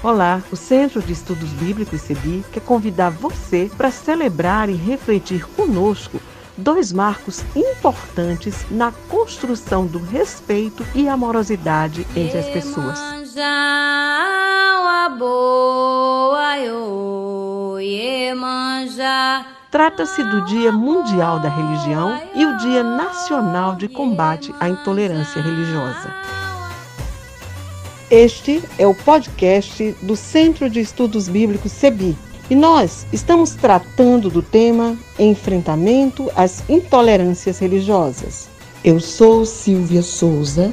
Olá, o Centro de Estudos Bíblicos CEBI quer convidar você para celebrar e refletir conosco dois marcos importantes na construção do respeito e amorosidade entre as pessoas. Trata-se do Dia Mundial da Religião e o Dia Nacional de Combate à Intolerância Religiosa. Este é o podcast do Centro de Estudos Bíblicos CEBI e nós estamos tratando do tema Enfrentamento às Intolerâncias Religiosas. Eu sou Silvia Souza,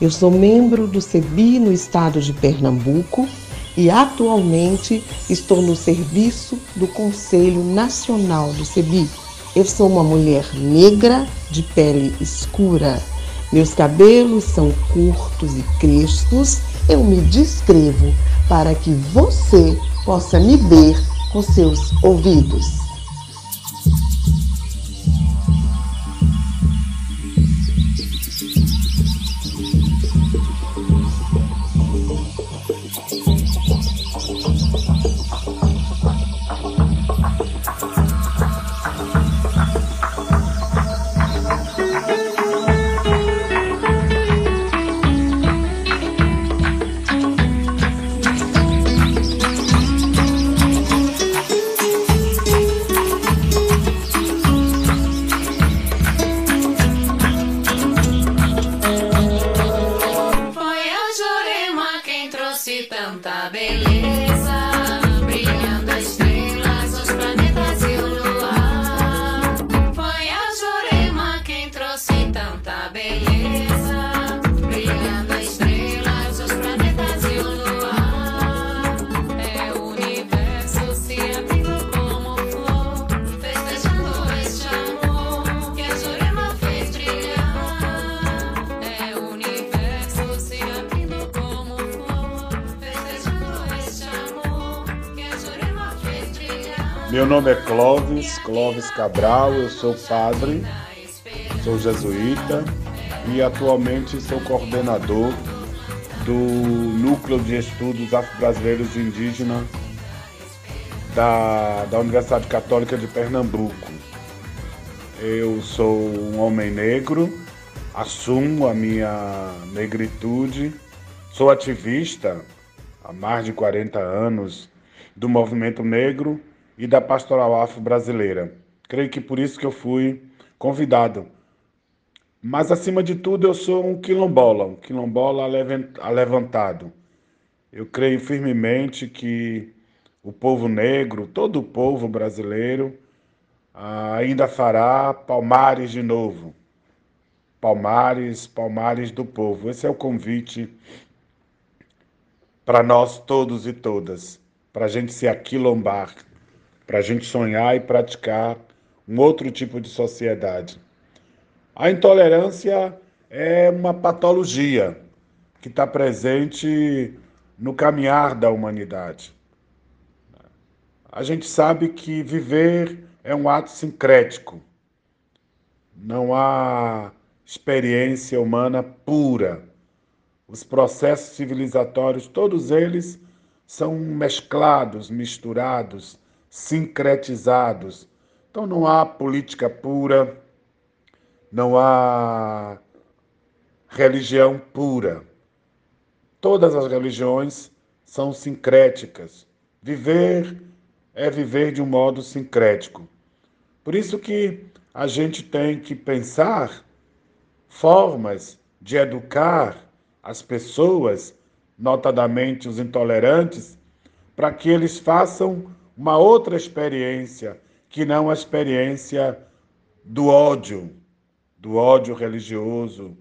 eu sou membro do CEBI no estado de Pernambuco e atualmente estou no serviço do Conselho Nacional do CEBI. Eu sou uma mulher negra de pele escura. Meus cabelos são curtos e crespos eu me descrevo para que você possa me ver com seus ouvidos. Meu nome é Clóvis, Clóvis Cabral, eu sou padre, sou jesuíta e atualmente sou coordenador do Núcleo de Estudos Afro-Brasileiros Indígenas da, da Universidade Católica de Pernambuco. Eu sou um homem negro, assumo a minha negritude, sou ativista há mais de 40 anos do movimento negro e da pastoral afro-brasileira. Creio que por isso que eu fui convidado. Mas, acima de tudo, eu sou um quilombola, um quilombola alevantado. Eu creio firmemente que o povo negro, todo o povo brasileiro, ainda fará palmares de novo. Palmares, palmares do povo. Esse é o convite para nós todos e todas, para a gente se aquilombar, para a gente sonhar e praticar um outro tipo de sociedade. A intolerância é uma patologia que está presente no caminhar da humanidade. A gente sabe que viver é um ato sincrético. Não há experiência humana pura. Os processos civilizatórios, todos eles são mesclados, misturados, sincretizados. Então não há política pura, não há religião pura. Todas as religiões são sincréticas. Viver é viver de um modo sincrético. Por isso que a gente tem que pensar formas de educar as pessoas, notadamente os intolerantes, para que eles façam uma outra experiência que não a experiência do ódio, do ódio religioso,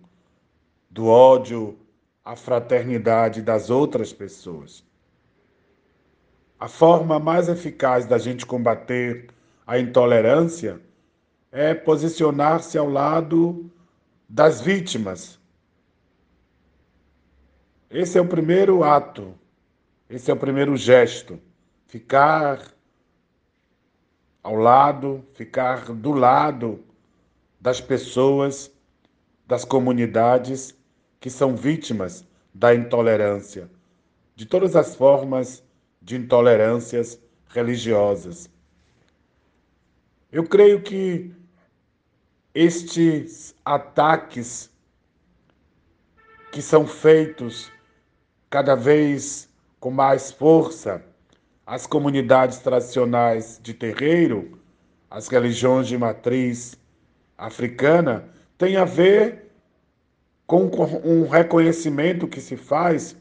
do ódio à fraternidade das outras pessoas. A forma mais eficaz da gente combater a intolerância é posicionar-se ao lado das vítimas. Esse é o primeiro ato, esse é o primeiro gesto ficar ao lado, ficar do lado das pessoas, das comunidades que são vítimas da intolerância, de todas as formas de intolerâncias religiosas. Eu creio que estes ataques que são feitos cada vez com mais força às comunidades tradicionais de terreiro, às religiões de matriz africana, tem a ver com um reconhecimento que se faz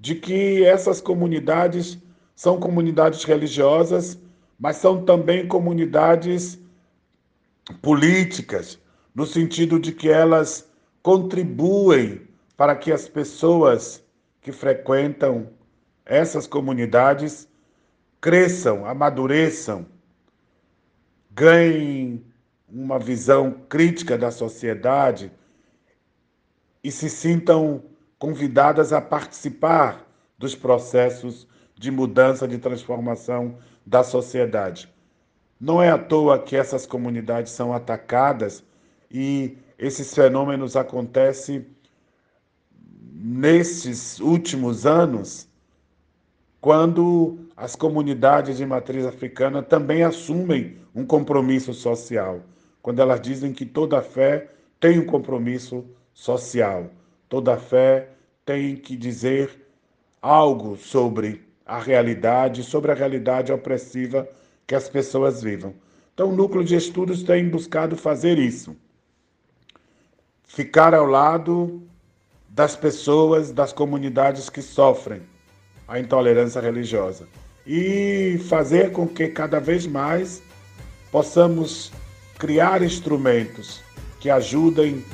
de que essas comunidades são comunidades religiosas, mas são também comunidades políticas, no sentido de que elas contribuem para que as pessoas que frequentam essas comunidades cresçam, amadureçam, ganhem uma visão crítica da sociedade e se sintam convidadas a participar dos processos de mudança, de transformação da sociedade. Não é à toa que essas comunidades são atacadas e esses fenômenos acontecem nesses últimos anos, quando as comunidades de matriz africana também assumem um compromisso social, quando elas dizem que toda fé tem um compromisso social, toda fé tem que dizer algo sobre a realidade, sobre a realidade opressiva que as pessoas vivam. Então, o núcleo de estudos tem buscado fazer isso. Ficar ao lado das pessoas, das comunidades que sofrem a intolerância religiosa e fazer com que cada vez mais possamos criar instrumentos que ajudem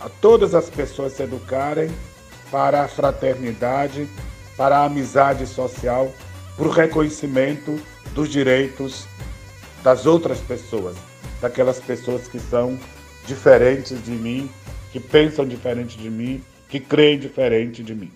a todas as pessoas se educarem para a fraternidade, para a amizade social, para o reconhecimento dos direitos das outras pessoas, daquelas pessoas que são diferentes de mim, que pensam diferente de mim, que creem diferente de mim.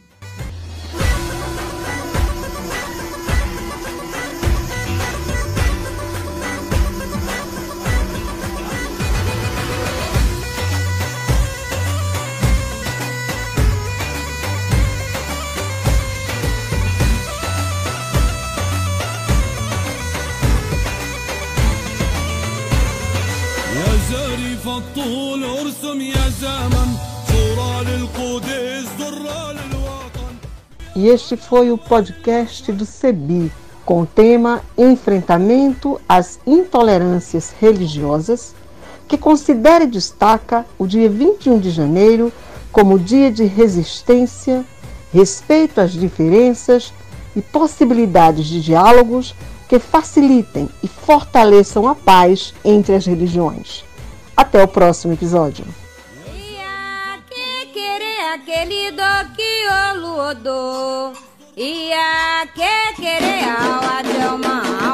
الطول ارسم يا زمن صورة للقدس ذرة للوطن E este foi o podcast do CEBI, com o tema Enfrentamento às Intolerâncias Religiosas, que considera e destaca o dia 21 de janeiro como dia de resistência, respeito às diferenças e possibilidades de diálogos que facilitem e fortaleçam a paz entre as religiões. Até o próximo episódio. Ia que querer ao até uma